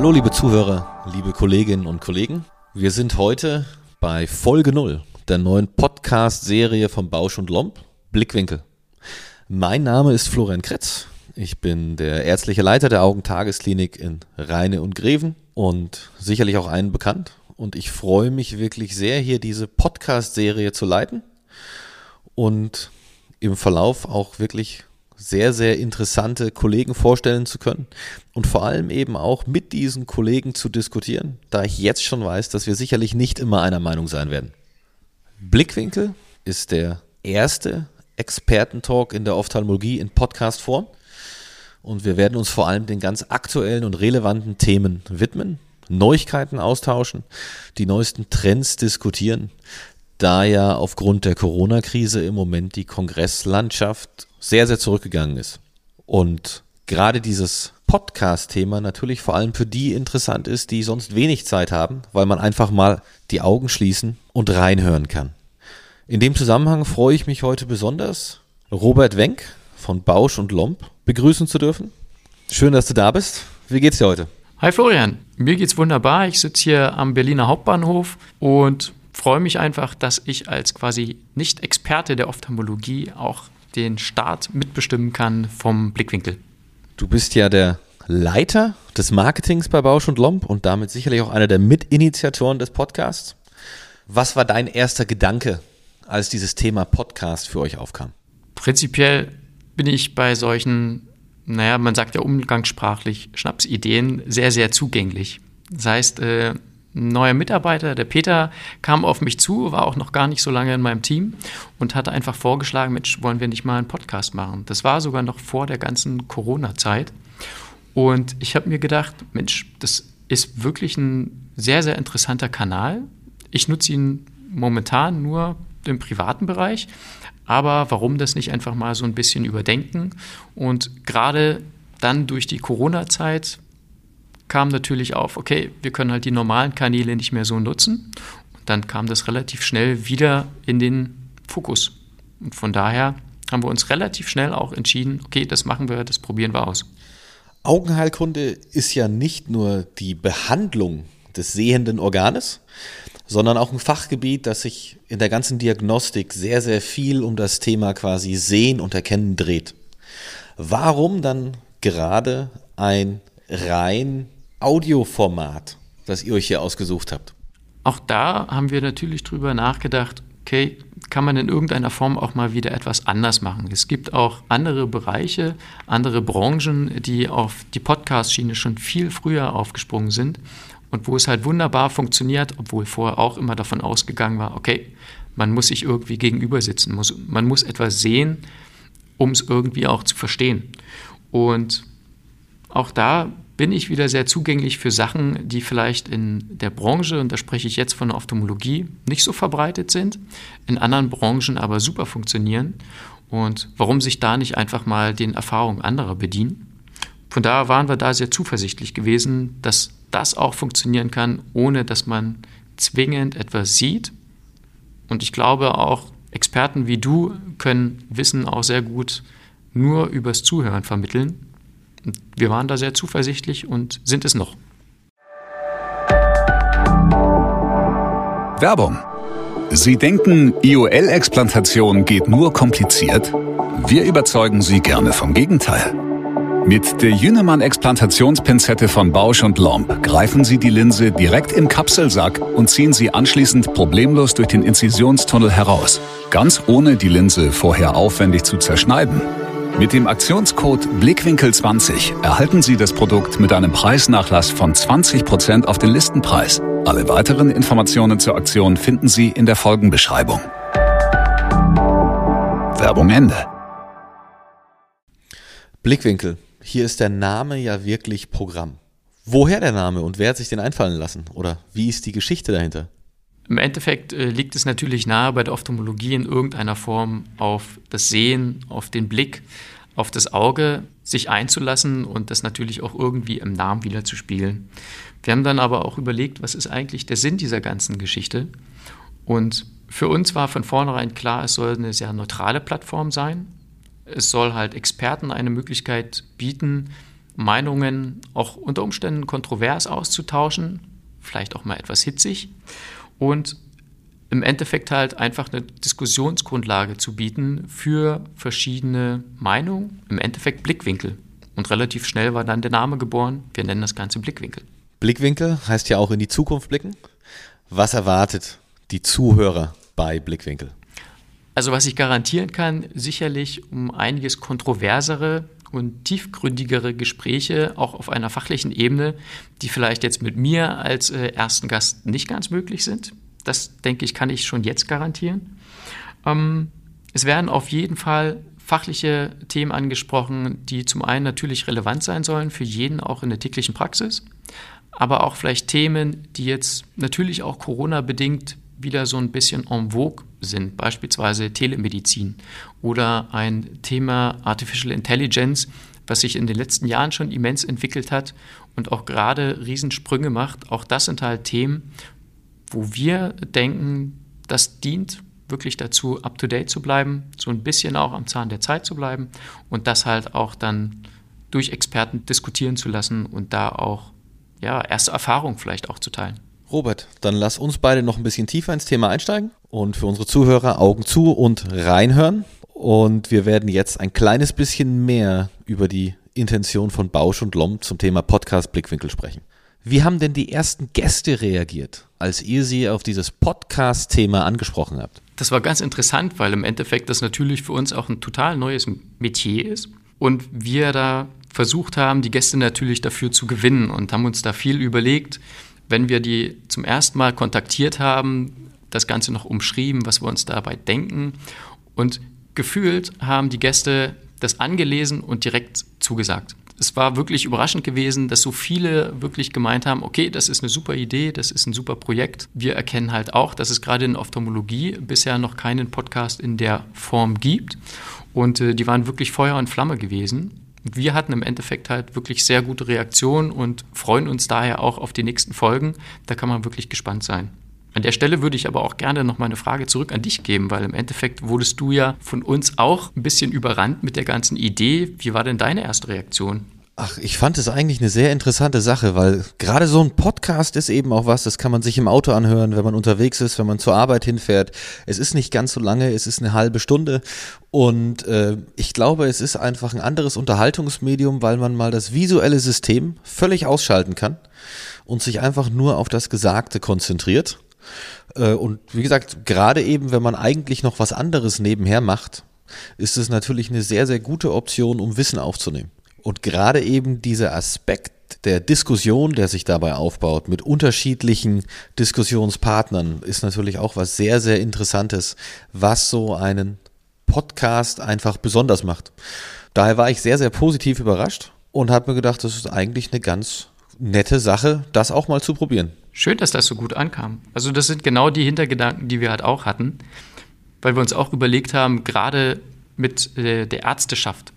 Hallo liebe Zuhörer, liebe Kolleginnen und Kollegen. Wir sind heute bei Folge 0 der neuen Podcast-Serie von Bausch und Lomb, Blickwinkel. Mein Name ist Florian Kretz. Ich bin der ärztliche Leiter der Augentagesklinik in Rheine und Greven und sicherlich auch einen bekannt. Und ich freue mich wirklich sehr, hier diese Podcast-Serie zu leiten und im Verlauf auch wirklich sehr, sehr interessante Kollegen vorstellen zu können und vor allem eben auch mit diesen Kollegen zu diskutieren, da ich jetzt schon weiß, dass wir sicherlich nicht immer einer Meinung sein werden. Blickwinkel ist der erste Expertentalk in der Ophthalmologie in Podcastform und wir werden uns vor allem den ganz aktuellen und relevanten Themen widmen, Neuigkeiten austauschen, die neuesten Trends diskutieren, da ja aufgrund der Corona-Krise im Moment die Kongresslandschaft sehr, sehr zurückgegangen ist. Und gerade dieses Podcast-Thema natürlich vor allem für die interessant ist, die sonst wenig Zeit haben, weil man einfach mal die Augen schließen und reinhören kann. In dem Zusammenhang freue ich mich heute besonders, Robert Wenk von Bausch und Lomb begrüßen zu dürfen. Schön, dass du da bist. Wie geht's dir heute? Hi Florian, mir geht's wunderbar. Ich sitze hier am Berliner Hauptbahnhof und freue mich einfach, dass ich als quasi Nicht-Experte der Ophthalmologie auch den Start mitbestimmen kann vom Blickwinkel. Du bist ja der Leiter des Marketings bei Bausch und Lomb und damit sicherlich auch einer der Mitinitiatoren des Podcasts. Was war dein erster Gedanke, als dieses Thema Podcast für euch aufkam? Prinzipiell bin ich bei solchen, naja, man sagt ja umgangssprachlich Schnapsideen, sehr, sehr zugänglich. Das heißt, äh, neuer Mitarbeiter, der Peter, kam auf mich zu, war auch noch gar nicht so lange in meinem Team und hatte einfach vorgeschlagen, Mensch, wollen wir nicht mal einen Podcast machen? Das war sogar noch vor der ganzen Corona-Zeit. Und ich habe mir gedacht, Mensch, das ist wirklich ein sehr, sehr interessanter Kanal. Ich nutze ihn momentan nur im privaten Bereich, aber warum das nicht einfach mal so ein bisschen überdenken? Und gerade dann durch die Corona-Zeit kam natürlich auf, okay, wir können halt die normalen Kanäle nicht mehr so nutzen. Und dann kam das relativ schnell wieder in den Fokus. Und von daher haben wir uns relativ schnell auch entschieden, okay, das machen wir, das probieren wir aus. Augenheilkunde ist ja nicht nur die Behandlung des sehenden Organes, sondern auch ein Fachgebiet, das sich in der ganzen Diagnostik sehr, sehr viel um das Thema quasi Sehen und Erkennen dreht. Warum dann gerade ein rein Audioformat, das ihr euch hier ausgesucht habt? Auch da haben wir natürlich drüber nachgedacht, okay, kann man in irgendeiner Form auch mal wieder etwas anders machen. Es gibt auch andere Bereiche, andere Branchen, die auf die Podcast-Schiene schon viel früher aufgesprungen sind und wo es halt wunderbar funktioniert, obwohl vorher auch immer davon ausgegangen war, okay, man muss sich irgendwie gegenüber sitzen, muss, man muss etwas sehen, um es irgendwie auch zu verstehen. Und auch da bin ich wieder sehr zugänglich für Sachen, die vielleicht in der Branche, und da spreche ich jetzt von der Ophthalmologie, nicht so verbreitet sind, in anderen Branchen aber super funktionieren. Und warum sich da nicht einfach mal den Erfahrungen anderer bedienen? Von daher waren wir da sehr zuversichtlich gewesen, dass das auch funktionieren kann, ohne dass man zwingend etwas sieht. Und ich glaube auch, Experten wie du können Wissen auch sehr gut nur übers Zuhören vermitteln. Wir waren da sehr zuversichtlich und sind es noch. Werbung. Sie denken, IOL-Explantation geht nur kompliziert? Wir überzeugen Sie gerne vom Gegenteil. Mit der Jünemann-Explantationspinzette von Bausch und Lomb greifen Sie die Linse direkt im Kapselsack und ziehen sie anschließend problemlos durch den Inzisionstunnel heraus. Ganz ohne die Linse vorher aufwendig zu zerschneiden. Mit dem Aktionscode Blickwinkel20 erhalten Sie das Produkt mit einem Preisnachlass von 20% auf den Listenpreis. Alle weiteren Informationen zur Aktion finden Sie in der Folgenbeschreibung. Werbung Ende. Blickwinkel. Hier ist der Name ja wirklich Programm. Woher der Name und wer hat sich den einfallen lassen? Oder wie ist die Geschichte dahinter? Im Endeffekt äh, liegt es natürlich nahe, bei der Ophthalmologie in irgendeiner Form auf das Sehen, auf den Blick, auf das Auge sich einzulassen und das natürlich auch irgendwie im Namen wieder zu spiegeln. Wir haben dann aber auch überlegt, was ist eigentlich der Sinn dieser ganzen Geschichte? Und für uns war von vornherein klar, es soll eine sehr neutrale Plattform sein. Es soll halt Experten eine Möglichkeit bieten, Meinungen auch unter Umständen kontrovers auszutauschen, vielleicht auch mal etwas hitzig und im Endeffekt halt einfach eine Diskussionsgrundlage zu bieten für verschiedene Meinungen, im Endeffekt Blickwinkel. Und relativ schnell war dann der Name geboren, wir nennen das Ganze Blickwinkel. Blickwinkel heißt ja auch in die Zukunft blicken. Was erwartet die Zuhörer bei Blickwinkel? Also was ich garantieren kann, sicherlich um einiges kontroversere und tiefgründigere Gespräche, auch auf einer fachlichen Ebene, die vielleicht jetzt mit mir als äh, ersten Gast nicht ganz möglich sind. Das, denke ich, kann ich schon jetzt garantieren. Ähm, es werden auf jeden Fall fachliche Themen angesprochen, die zum einen natürlich relevant sein sollen für jeden auch in der täglichen Praxis, aber auch vielleicht Themen, die jetzt natürlich auch Corona-bedingt wieder so ein bisschen en vogue sind, beispielsweise Telemedizin oder ein Thema Artificial Intelligence, was sich in den letzten Jahren schon immens entwickelt hat und auch gerade Riesensprünge macht. Auch das sind halt Themen, wo wir denken, das dient wirklich dazu, up-to-date zu bleiben, so ein bisschen auch am Zahn der Zeit zu bleiben und das halt auch dann durch Experten diskutieren zu lassen und da auch ja, erste Erfahrungen vielleicht auch zu teilen. Robert, dann lass uns beide noch ein bisschen tiefer ins Thema einsteigen und für unsere Zuhörer Augen zu und reinhören. Und wir werden jetzt ein kleines bisschen mehr über die Intention von Bausch und Lomb zum Thema Podcast Blickwinkel sprechen. Wie haben denn die ersten Gäste reagiert, als ihr sie auf dieses Podcast-Thema angesprochen habt? Das war ganz interessant, weil im Endeffekt das natürlich für uns auch ein total neues Metier ist und wir da versucht haben, die Gäste natürlich dafür zu gewinnen und haben uns da viel überlegt, wenn wir die zum ersten Mal kontaktiert haben, das Ganze noch umschrieben, was wir uns dabei denken. Und gefühlt haben die Gäste das angelesen und direkt zugesagt. Es war wirklich überraschend gewesen, dass so viele wirklich gemeint haben, okay, das ist eine super Idee, das ist ein super Projekt. Wir erkennen halt auch, dass es gerade in Ophthalmologie bisher noch keinen Podcast in der Form gibt. Und äh, die waren wirklich Feuer und Flamme gewesen. Wir hatten im Endeffekt halt wirklich sehr gute Reaktionen und freuen uns daher auch auf die nächsten Folgen. Da kann man wirklich gespannt sein. An der Stelle würde ich aber auch gerne noch mal eine Frage zurück an dich geben, weil im Endeffekt wurdest du ja von uns auch ein bisschen überrannt mit der ganzen Idee. Wie war denn deine erste Reaktion? Ach, ich fand es eigentlich eine sehr interessante Sache, weil gerade so ein Podcast ist eben auch was, das kann man sich im Auto anhören, wenn man unterwegs ist, wenn man zur Arbeit hinfährt. Es ist nicht ganz so lange, es ist eine halbe Stunde und äh, ich glaube, es ist einfach ein anderes Unterhaltungsmedium, weil man mal das visuelle System völlig ausschalten kann und sich einfach nur auf das Gesagte konzentriert. Äh, und wie gesagt, gerade eben, wenn man eigentlich noch was anderes nebenher macht, ist es natürlich eine sehr, sehr gute Option, um Wissen aufzunehmen. Und gerade eben dieser Aspekt der Diskussion, der sich dabei aufbaut, mit unterschiedlichen Diskussionspartnern, ist natürlich auch was sehr, sehr Interessantes, was so einen Podcast einfach besonders macht. Daher war ich sehr, sehr positiv überrascht und habe mir gedacht, das ist eigentlich eine ganz nette Sache, das auch mal zu probieren. Schön, dass das so gut ankam. Also das sind genau die Hintergedanken, die wir halt auch hatten, weil wir uns auch überlegt haben, gerade mit äh, der Ärzteschaft,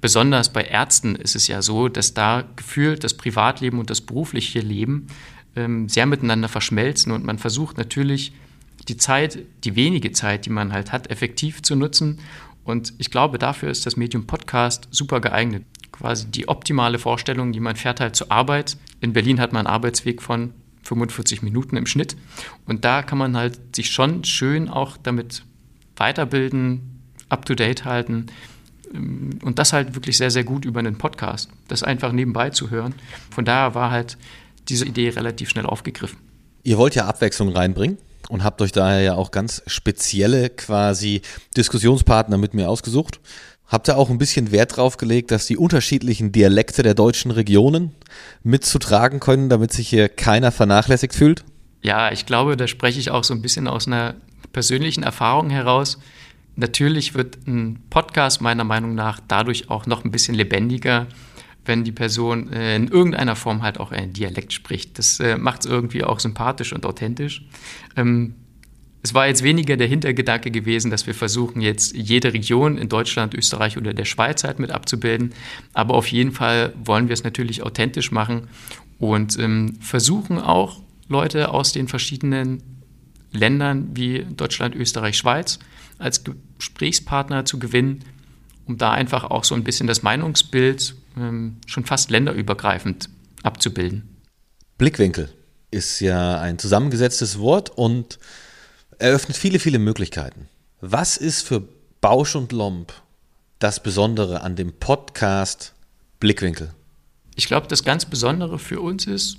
besonders bei Ärzten ist es ja so, dass da gefühlt das Privatleben und das berufliche Leben ähm, sehr miteinander verschmelzen und man versucht natürlich die Zeit, die wenige Zeit, die man halt hat, effektiv zu nutzen. Und ich glaube, dafür ist das Medium Podcast super geeignet. Quasi die optimale Vorstellung, die man fährt halt zur Arbeit. In Berlin hat man einen Arbeitsweg von 45 Minuten im Schnitt. Und da kann man halt sich schon schön auch damit weiterbilden, up-to-date halten und das halt wirklich sehr, sehr gut über einen Podcast, das einfach nebenbei zu hören. Von daher war halt diese Idee relativ schnell aufgegriffen. Ihr wollt ja Abwechslung reinbringen und habt euch daher ja auch ganz spezielle quasi Diskussionspartner mit mir ausgesucht. Habt ihr auch ein bisschen Wert drauf gelegt, dass die unterschiedlichen Dialekte der deutschen Regionen mitzutragen können, damit sich hier keiner vernachlässigt fühlt? Ja, ich glaube, da spreche ich auch so ein bisschen aus einer persönlichen Erfahrung heraus. Natürlich wird ein Podcast meiner Meinung nach dadurch auch noch ein bisschen lebendiger, wenn die Person äh, in irgendeiner Form halt auch einen Dialekt spricht. Das äh, macht es irgendwie auch sympathisch und authentisch. Ähm, es war jetzt weniger der Hintergedanke gewesen, dass wir versuchen, jetzt jede Region in Deutschland, Österreich oder der Schweiz halt mit abzubilden. Aber auf jeden Fall wollen wir es natürlich authentisch machen und ähm, versuchen auch Leute aus den verschiedenen Ländern wie Deutschland, Österreich, Schweiz als Gesprächspartner zu gewinnen, um da einfach auch so ein bisschen das Meinungsbild ähm, schon fast länderübergreifend abzubilden. Blickwinkel ist ja ein zusammengesetztes Wort und eröffnet viele, viele Möglichkeiten. Was ist für Bausch und Lomb das Besondere an dem Podcast Blickwinkel? Ich glaube, das ganz Besondere für uns ist,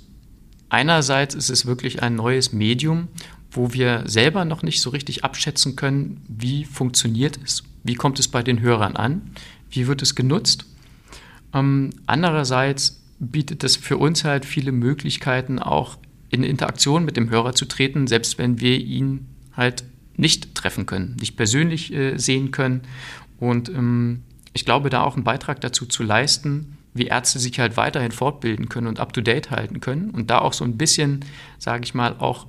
einerseits ist es wirklich ein neues Medium, wo wir selber noch nicht so richtig abschätzen können, wie funktioniert es, wie kommt es bei den Hörern an, wie wird es genutzt. Ähm, andererseits bietet es für uns halt viele Möglichkeiten, auch in Interaktion mit dem Hörer zu treten, selbst wenn wir ihn halt nicht treffen können, nicht persönlich äh, sehen können. Und ähm, ich glaube, da auch einen Beitrag dazu zu leisten, wie Ärzte sich halt weiterhin fortbilden können und up-to-date halten können und da auch so ein bisschen, sage ich mal, auch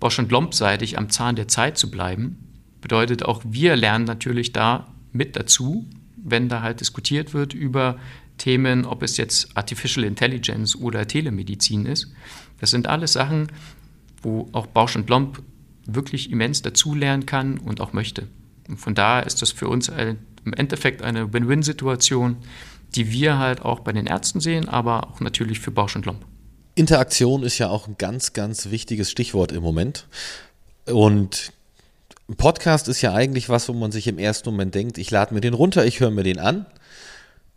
Bosch und Lomb-seitig am Zahn der Zeit zu bleiben. Bedeutet auch, wir lernen natürlich da mit dazu, wenn da halt diskutiert wird über Themen, ob es jetzt Artificial Intelligence oder Telemedizin ist. Das sind alles Sachen, wo auch Bausch und Lomb wirklich immens dazulernen kann und auch möchte. Und von daher ist das für uns im Endeffekt eine Win-Win-Situation, die wir halt auch bei den Ärzten sehen, aber auch natürlich für Bausch und Lomb. Interaktion ist ja auch ein ganz, ganz wichtiges Stichwort im Moment. Und ein Podcast ist ja eigentlich was, wo man sich im ersten Moment denkt, ich lade mir den runter, ich höre mir den an.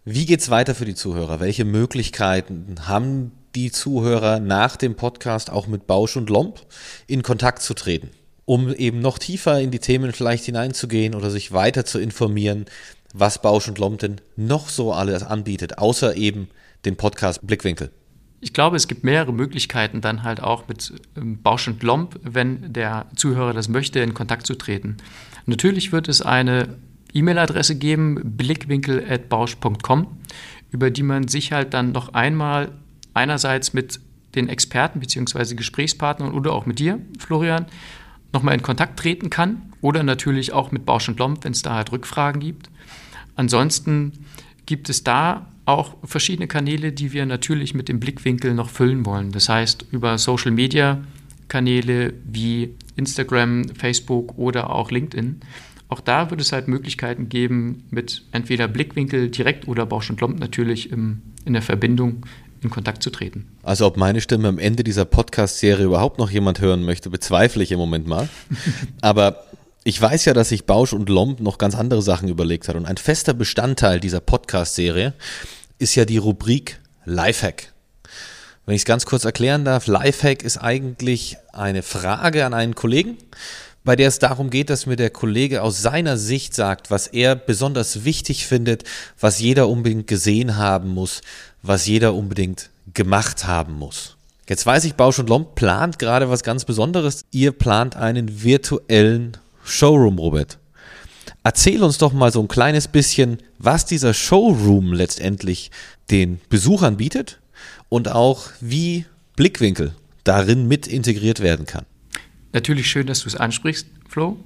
Wie geht es weiter für die Zuhörer? Welche Möglichkeiten haben die Zuhörer nach dem Podcast auch mit Bausch und Lomb in Kontakt zu treten? um eben noch tiefer in die Themen vielleicht hineinzugehen oder sich weiter zu informieren, was Bausch und Lomb denn noch so alles anbietet, außer eben den Podcast Blickwinkel. Ich glaube, es gibt mehrere Möglichkeiten, dann halt auch mit ähm, Bausch und Lomb, wenn der Zuhörer das möchte, in Kontakt zu treten. Natürlich wird es eine E-Mail-Adresse geben, blickwinkel.bausch.com, über die man sich halt dann noch einmal einerseits mit den Experten bzw. Gesprächspartnern oder auch mit dir, Florian, nochmal in Kontakt treten kann oder natürlich auch mit Bausch und Lomb, wenn es da halt Rückfragen gibt. Ansonsten gibt es da auch verschiedene Kanäle, die wir natürlich mit dem Blickwinkel noch füllen wollen. Das heißt, über Social Media Kanäle wie Instagram, Facebook oder auch LinkedIn. Auch da wird es halt Möglichkeiten geben, mit entweder Blickwinkel direkt oder Bausch und Lomb natürlich im, in der Verbindung in Kontakt zu treten. Also ob meine Stimme am Ende dieser Podcast-Serie überhaupt noch jemand hören möchte, bezweifle ich im Moment mal. Aber ich weiß ja, dass sich Bausch und Lomb noch ganz andere Sachen überlegt hat. Und ein fester Bestandteil dieser Podcast-Serie ist ja die Rubrik Lifehack. Wenn ich es ganz kurz erklären darf, Lifehack ist eigentlich eine Frage an einen Kollegen, bei der es darum geht, dass mir der Kollege aus seiner Sicht sagt, was er besonders wichtig findet, was jeder unbedingt gesehen haben muss, was jeder unbedingt gemacht haben muss. Jetzt weiß ich, Bausch und Lomb plant gerade was ganz Besonderes. Ihr plant einen virtuellen Showroom, Robert. Erzähl uns doch mal so ein kleines bisschen, was dieser Showroom letztendlich den Besuchern bietet und auch wie Blickwinkel darin mit integriert werden kann. Natürlich schön, dass du es ansprichst, Flo.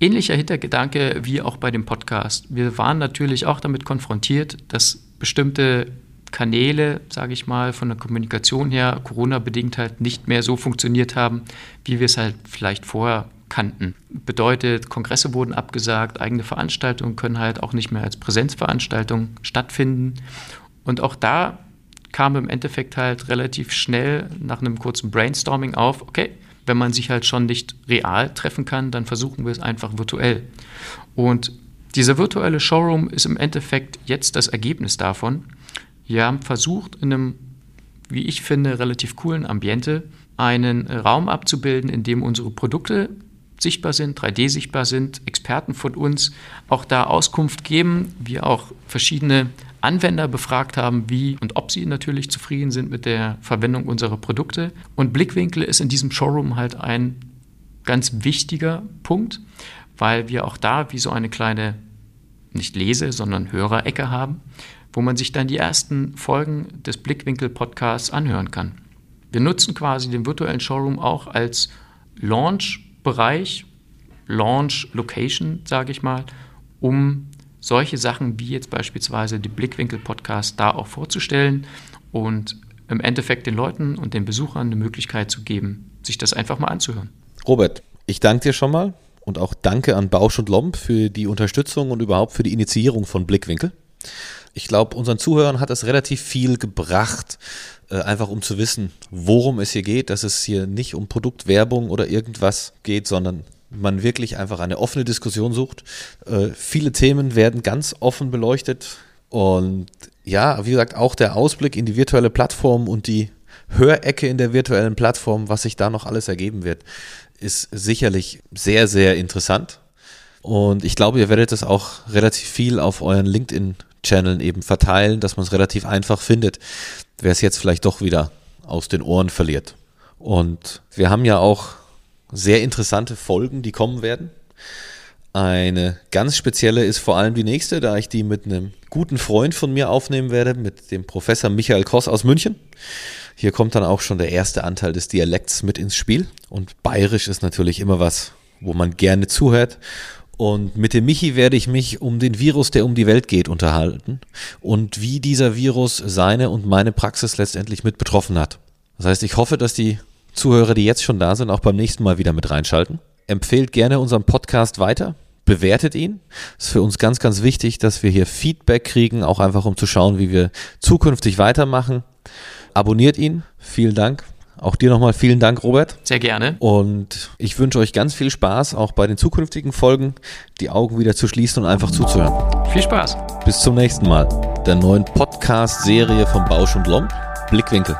Ähnlicher Hintergedanke wie auch bei dem Podcast. Wir waren natürlich auch damit konfrontiert, dass bestimmte Kanäle, sage ich mal, von der Kommunikation her Corona-bedingt halt nicht mehr so funktioniert haben, wie wir es halt vielleicht vorher kannten. Bedeutet, Kongresse wurden abgesagt, eigene Veranstaltungen können halt auch nicht mehr als Präsenzveranstaltung stattfinden. Und auch da kam im Endeffekt halt relativ schnell nach einem kurzen Brainstorming auf, okay, wenn man sich halt schon nicht real treffen kann, dann versuchen wir es einfach virtuell. Und dieser virtuelle Showroom ist im Endeffekt jetzt das Ergebnis davon. Wir haben versucht, in einem, wie ich finde, relativ coolen Ambiente einen Raum abzubilden, in dem unsere Produkte sichtbar sind, 3D sichtbar sind, Experten von uns auch da Auskunft geben, wir auch verschiedene Anwender befragt haben, wie und ob sie natürlich zufrieden sind mit der Verwendung unserer Produkte. Und Blickwinkel ist in diesem Showroom halt ein ganz wichtiger Punkt, weil wir auch da wie so eine kleine, nicht Lese, sondern Hörerecke haben, wo man sich dann die ersten Folgen des Blickwinkel-Podcasts anhören kann. Wir nutzen quasi den virtuellen Showroom auch als Launch-Bereich, Launch-Location, sage ich mal, um solche Sachen wie jetzt beispielsweise die Blickwinkel-Podcast da auch vorzustellen und im Endeffekt den Leuten und den Besuchern eine Möglichkeit zu geben, sich das einfach mal anzuhören. Robert, Ich danke dir schon mal und auch danke an Bausch und Lomb für die Unterstützung und überhaupt für die Initiierung von Blickwinkel. Ich glaube, unseren Zuhörern hat es relativ viel gebracht, einfach um zu wissen, worum es hier geht, dass es hier nicht um Produktwerbung oder irgendwas geht, sondern man wirklich einfach eine offene Diskussion sucht. Äh, viele Themen werden ganz offen beleuchtet und ja, wie gesagt, auch der Ausblick in die virtuelle Plattform und die Hörecke in der virtuellen Plattform, was sich da noch alles ergeben wird, ist sicherlich sehr, sehr interessant. Und ich glaube, ihr werdet es auch relativ viel auf euren LinkedIn-Channeln eben verteilen, dass man es relativ einfach findet, wer es jetzt vielleicht doch wieder aus den Ohren verliert. Und wir haben ja auch sehr interessante Folgen, die kommen werden. Eine ganz spezielle ist vor allem die nächste, da ich die mit einem guten Freund von mir aufnehmen werde, mit dem Professor Michael Koss aus München. Hier kommt dann auch schon der erste Anteil des Dialekts mit ins Spiel. Und bayerisch ist natürlich immer was, wo man gerne zuhört. Und mit dem Michi werde ich mich um den Virus, der um die Welt geht, unterhalten und wie dieser Virus seine und meine Praxis letztendlich mit betroffen hat. Das heißt, ich hoffe, dass die Zuhörer, die jetzt schon da sind, auch beim nächsten Mal wieder mit reinschalten. Empfehlt gerne unseren Podcast weiter, bewertet ihn. Ist für uns ganz, ganz wichtig, dass wir hier Feedback kriegen, auch einfach um zu schauen, wie wir zukünftig weitermachen. Abonniert ihn. Vielen Dank. Auch dir nochmal vielen Dank, Robert. Sehr gerne. Und ich wünsche euch ganz viel Spaß, auch bei den zukünftigen Folgen, die Augen wieder zu schließen und einfach zuzuhören. Viel Spaß. Bis zum nächsten Mal. Der neuen Podcast-Serie von Bausch und Lomb, Blickwinkel.